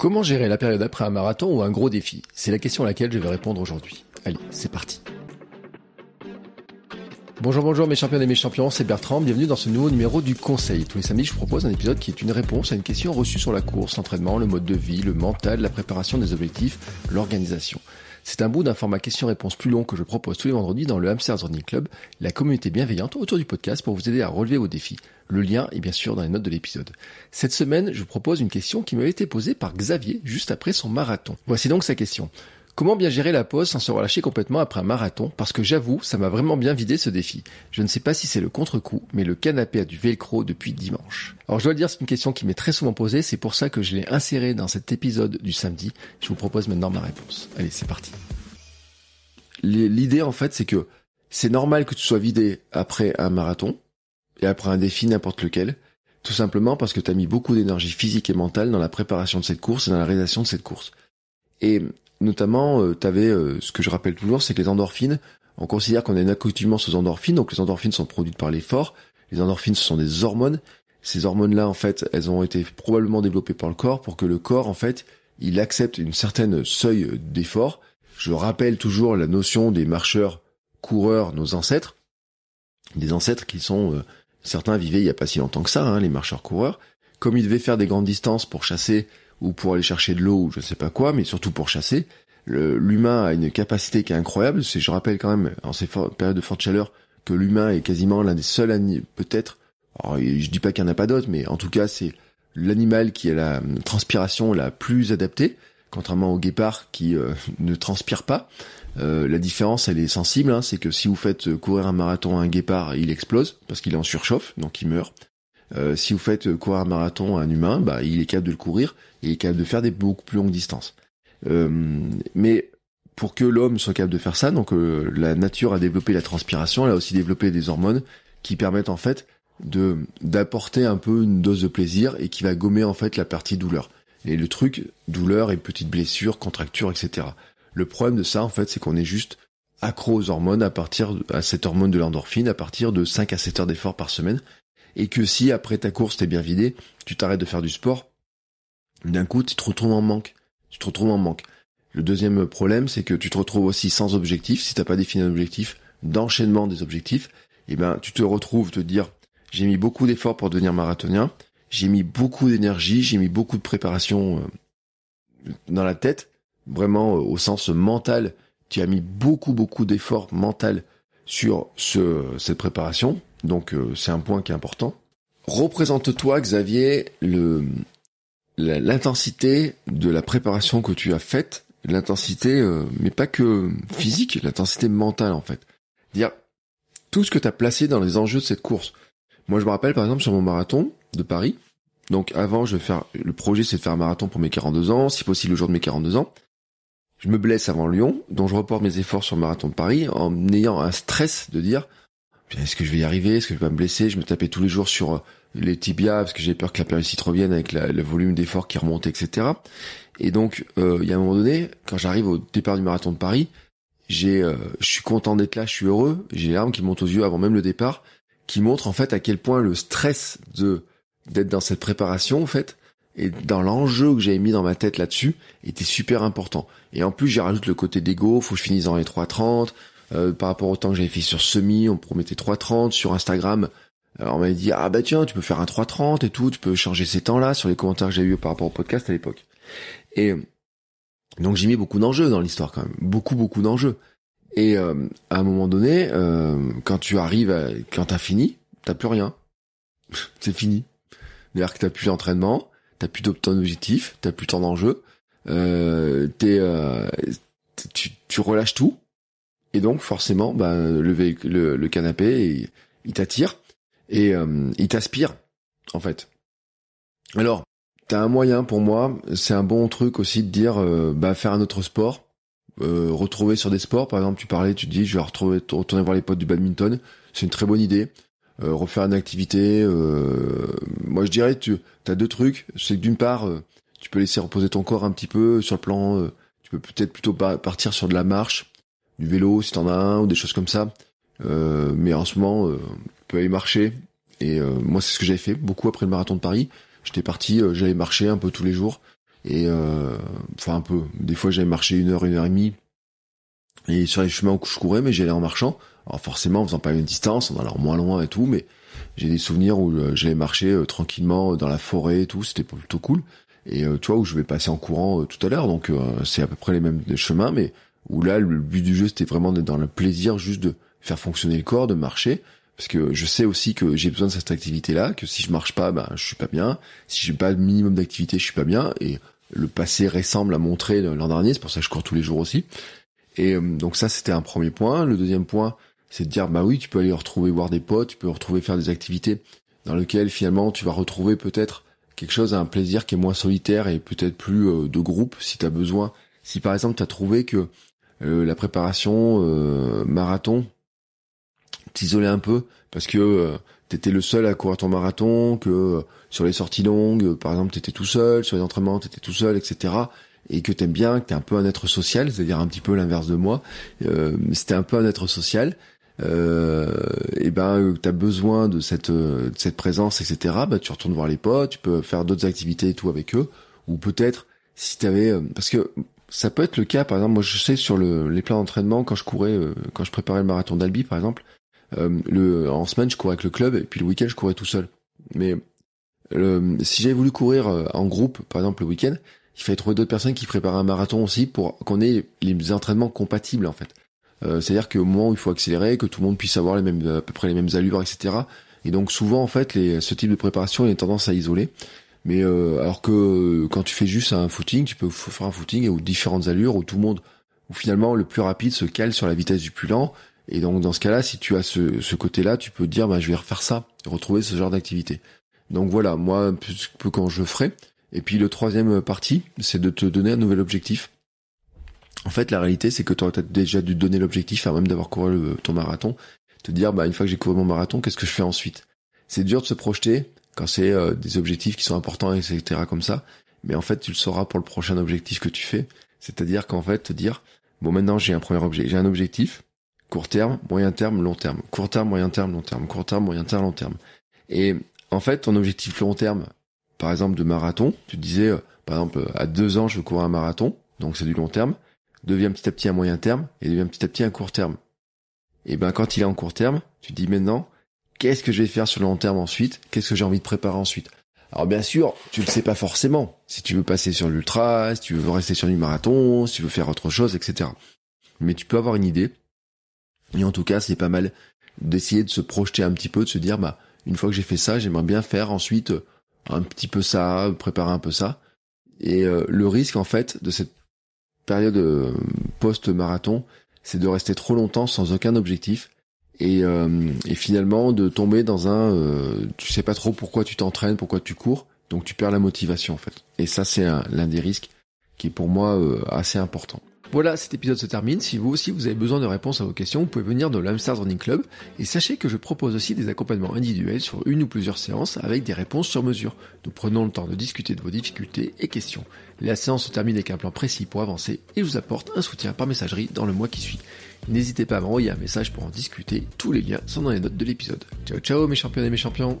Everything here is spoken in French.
Comment gérer la période après un marathon ou un gros défi? C'est la question à laquelle je vais répondre aujourd'hui. Allez, c'est parti. Bonjour, bonjour mes champions et mes champions, c'est Bertrand, bienvenue dans ce nouveau numéro du Conseil. Tous les samedis, je vous propose un épisode qui est une réponse à une question reçue sur la course, l'entraînement, le mode de vie, le mental, la préparation des objectifs, l'organisation. C'est un bout d'un format question-réponse plus long que je propose tous les vendredis dans le Hamsters Running Club, la communauté bienveillante autour du podcast pour vous aider à relever vos défis. Le lien est bien sûr dans les notes de l'épisode. Cette semaine, je vous propose une question qui m'avait été posée par Xavier juste après son marathon. Voici donc sa question. Comment bien gérer la pause sans se relâcher complètement après un marathon? Parce que j'avoue, ça m'a vraiment bien vidé ce défi. Je ne sais pas si c'est le contre-coup, mais le canapé a du velcro depuis dimanche. Alors je dois le dire, c'est une question qui m'est très souvent posée, c'est pour ça que je l'ai insérée dans cet épisode du samedi. Je vous propose maintenant ma réponse. Allez, c'est parti. L'idée en fait, c'est que c'est normal que tu sois vidé après un marathon et après un défi n'importe lequel, tout simplement parce que tu as mis beaucoup d'énergie physique et mentale dans la préparation de cette course et dans la réalisation de cette course. Et notamment, euh, tu euh, ce que je rappelle toujours, c'est que les endorphines, on considère qu'on a une accoutumance aux endorphines, donc les endorphines sont produites par l'effort. Les endorphines, ce sont des hormones. Ces hormones-là, en fait, elles ont été probablement développées par le corps pour que le corps, en fait, il accepte une certaine seuil d'effort. Je rappelle toujours la notion des marcheurs, coureurs, nos ancêtres. Des ancêtres qui sont, euh, certains vivaient il y a pas si longtemps que ça, hein, les marcheurs coureurs. Comme ils devaient faire des grandes distances pour chasser ou pour aller chercher de l'eau ou je sais pas quoi, mais surtout pour chasser. L'humain a une capacité qui est incroyable. C'est, je rappelle quand même, en ces périodes de forte chaleur, que l'humain est quasiment l'un des seuls peut-être. je dis pas qu'il n'y en a pas d'autres, mais en tout cas, c'est l'animal qui a la transpiration la plus adaptée, contrairement au guépard qui euh, ne transpire pas. Euh, la différence, elle est sensible, hein, c'est que si vous faites courir un marathon à un guépard, il explose parce qu'il est en surchauffe, donc il meurt. Euh, si vous faites courir un marathon à un humain, bah, il est capable de le courir, il est capable de faire des beaucoup plus longues distances. Euh, mais pour que l'homme soit capable de faire ça, donc euh, la nature a développé la transpiration, elle a aussi développé des hormones qui permettent en fait de d'apporter un peu une dose de plaisir et qui va gommer en fait la partie douleur. Et le truc, douleur et petites blessures, contractures, etc. Le problème de ça en fait, c'est qu'on est juste accro aux hormones à partir à cette hormone de l'endorphine à partir de 5 à 7 heures d'effort par semaine et que si après ta course t'es bien vidé, tu t'arrêtes de faire du sport, d'un coup tu te retrouves en manque. Tu te retrouves en manque. Le deuxième problème, c'est que tu te retrouves aussi sans objectif, si t'as pas défini un objectif, d'enchaînement des objectifs, et eh ben tu te retrouves te dire j'ai mis beaucoup d'efforts pour devenir marathonien, j'ai mis beaucoup d'énergie, j'ai mis beaucoup de préparation euh, dans la tête, vraiment euh, au sens mental, tu as mis beaucoup beaucoup d'efforts mental sur ce, cette préparation, donc euh, c'est un point qui est important. Représente-toi, Xavier, l'intensité de la préparation que tu as faite, l'intensité, euh, mais pas que physique, l'intensité mentale en fait. Dire tout ce que tu as placé dans les enjeux de cette course. Moi, je me rappelle par exemple sur mon marathon de Paris. Donc avant, je vais faire le projet, c'est de faire un marathon pour mes 42 ans, si possible le jour de mes 42 ans. Je me blesse avant Lyon, donc je reporte mes efforts sur le marathon de Paris en ayant un stress de dire est-ce que je vais y arriver, est-ce que je vais pas me blesser? Je me tapais tous les jours sur euh, les tibias parce que j'ai peur que la périostite revienne avec le volume d'effort qui remonte, etc. Et donc, euh, il y a un moment donné, quand j'arrive au départ du marathon de Paris, j'ai, euh, je suis content d'être là, je suis heureux, j'ai les larmes qui montent aux yeux avant même le départ, qui montrent en fait à quel point le stress de d'être dans cette préparation en fait et dans l'enjeu que j'avais mis dans ma tête là-dessus était super important. Et en plus, j'ai rajouté le côté d'ego, faut que je finisse dans les 3.30, euh, par rapport au temps que j'avais fait sur Semi, on promettait 3.30, sur Instagram, alors on m'avait dit ah bah tiens tu peux faire un 3.30 et tout, tu peux changer ces temps-là sur les commentaires que j'ai eu par rapport au podcast à l'époque. Et donc j'ai mis beaucoup d'enjeux dans l'histoire quand même, beaucoup beaucoup d'enjeux. Et euh, à un moment donné, euh, quand tu arrives, à, quand t'as fini, t'as plus rien, c'est fini. C'est-à-dire que t'as plus d'entraînement, t'as plus ton objectif, t'as plus tant d'enjeux, euh, t'es, tu, tu relâches tout, et donc forcément, bah, le, le, le canapé, il t'attire. et euh, il t'aspire en fait. Alors, t'as un moyen pour moi, c'est un bon truc aussi de dire, euh, bah faire un autre sport, euh, retrouver sur des sports. Par exemple, tu parlais, tu dis, je vais retrouver, retourner voir les potes du badminton. C'est une très bonne idée. Euh, refaire une activité. moi, je dirais, tu as deux trucs. C'est que d'une part, tu peux laisser reposer ton corps un petit peu sur le plan. tu peux peut-être plutôt partir sur de la marche, du vélo si t'en as un ou des choses comme ça. mais en ce moment, tu peux aller marcher. Et moi, c'est ce que j'avais fait beaucoup après le marathon de Paris. J'étais parti, j'allais marcher un peu tous les jours. Et euh, enfin un peu. Des fois j'avais marché une heure, une heure et demie. Et sur les chemins où je courais, mais j'allais en marchant. Alors forcément en faisant pas une distance, en allant moins loin et tout, mais j'ai des souvenirs où euh, j'allais marcher euh, tranquillement dans la forêt et tout, c'était plutôt cool. Et tu vois où je vais passer en courant tout à l'heure, donc c'est à peu près les mêmes chemins, mais où là le but du jeu c'était vraiment d'être dans le plaisir juste de faire fonctionner le corps, de marcher, parce que je sais aussi que j'ai besoin de cette activité-là, que si je marche pas, ben je suis pas bien. Si j'ai pas le minimum d'activité, je suis pas bien. Et le passé récent me l'a montré l'an dernier, c'est pour ça que je cours tous les jours aussi. Et euh, donc ça, c'était un premier point. Le deuxième point, c'est de dire, bah oui, tu peux aller retrouver voir des potes, tu peux retrouver faire des activités dans lesquelles finalement tu vas retrouver peut-être quelque chose, un plaisir qui est moins solitaire et peut-être plus euh, de groupe si tu as besoin. Si par exemple tu as trouvé que la préparation marathon t'isolait un peu parce que t'étais le seul à courir ton marathon, que euh, sur les sorties longues, euh, par exemple, t'étais tout seul, sur les entraînements, t'étais tout seul, etc. Et que t'aimes bien, que t'es un peu un être social, c'est-à-dire un petit peu l'inverse de moi. Euh, c'était un peu un être social. Euh, et ben, t'as besoin de cette de cette présence, etc. Bah, tu retournes voir les potes, tu peux faire d'autres activités et tout avec eux, ou peut-être si t'avais, parce que ça peut être le cas, par exemple, moi je sais sur le, les plans d'entraînement quand je courais, quand je préparais le marathon d'Albi, par exemple, euh, le, en semaine, je courais avec le club et puis le week-end, je courais tout seul. Mais si j'avais voulu courir euh, en groupe, par exemple le week-end, il fallait trouver d'autres personnes qui préparaient un marathon aussi pour qu'on ait les entraînements compatibles en fait. Euh, C'est-à-dire qu'au moment où il faut accélérer, que tout le monde puisse avoir les mêmes, à peu près les mêmes allures, etc. Et donc souvent en fait, les, ce type de préparation, il a tendance à isoler. Mais euh, alors que quand tu fais juste un footing, tu peux faire un footing ou différentes allures où tout le monde, où finalement le plus rapide se cale sur la vitesse du plus lent et donc dans ce cas-là, si tu as ce, côté-là, tu peux dire bah je vais refaire ça, retrouver ce genre d'activité. Donc voilà, moi un peu quand je ferai. Et puis le troisième partie, c'est de te donner un nouvel objectif. En fait, la réalité, c'est que tu aurais déjà dû donner l'objectif, avant même d'avoir couru ton marathon, te dire bah une fois que j'ai couru mon marathon, qu'est-ce que je fais ensuite? C'est dur de se projeter quand c'est euh, des objectifs qui sont importants, etc. comme ça. Mais en fait, tu le sauras pour le prochain objectif que tu fais. C'est-à-dire qu'en fait, te dire bon maintenant j'ai un premier objet, j'ai un objectif Court terme, moyen terme, long terme. Court terme, moyen terme, long terme. Court terme, moyen terme, long terme. Et en fait, ton objectif long terme, par exemple de marathon, tu disais, euh, par exemple, à deux ans, je veux courir un marathon, donc c'est du long terme, devient petit à petit un moyen terme et devient petit à petit un court terme. Et ben quand il est en court terme, tu dis maintenant, qu'est-ce que je vais faire sur le long terme ensuite? Qu'est-ce que j'ai envie de préparer ensuite? Alors bien sûr, tu ne le sais pas forcément. Si tu veux passer sur l'ultra, si tu veux rester sur du marathon, si tu veux faire autre chose, etc. Mais tu peux avoir une idée et en tout cas, c'est pas mal d'essayer de se projeter un petit peu, de se dire, bah, une fois que j'ai fait ça, j'aimerais bien faire ensuite euh, un petit peu ça, préparer un peu ça. Et euh, le risque, en fait, de cette période euh, post-marathon, c'est de rester trop longtemps sans aucun objectif et, et finalement de tomber dans un, tu sais pas trop pourquoi tu t'entraînes, pourquoi tu cours, donc tu perds la motivation en fait. Et ça, c'est l'un des risques qui est pour moi assez important. Voilà, cet épisode se termine. Si vous aussi vous avez besoin de réponses à vos questions, vous pouvez venir dans l'Amsterdam Running Club. Et sachez que je propose aussi des accompagnements individuels sur une ou plusieurs séances avec des réponses sur mesure. Nous prenons le temps de discuter de vos difficultés et questions. La séance se termine avec un plan précis pour avancer et je vous apporte un soutien par messagerie dans le mois qui suit. N'hésitez pas à m'envoyer un message pour en discuter. Tous les liens sont dans les notes de l'épisode. Ciao ciao mes champions et mes champions.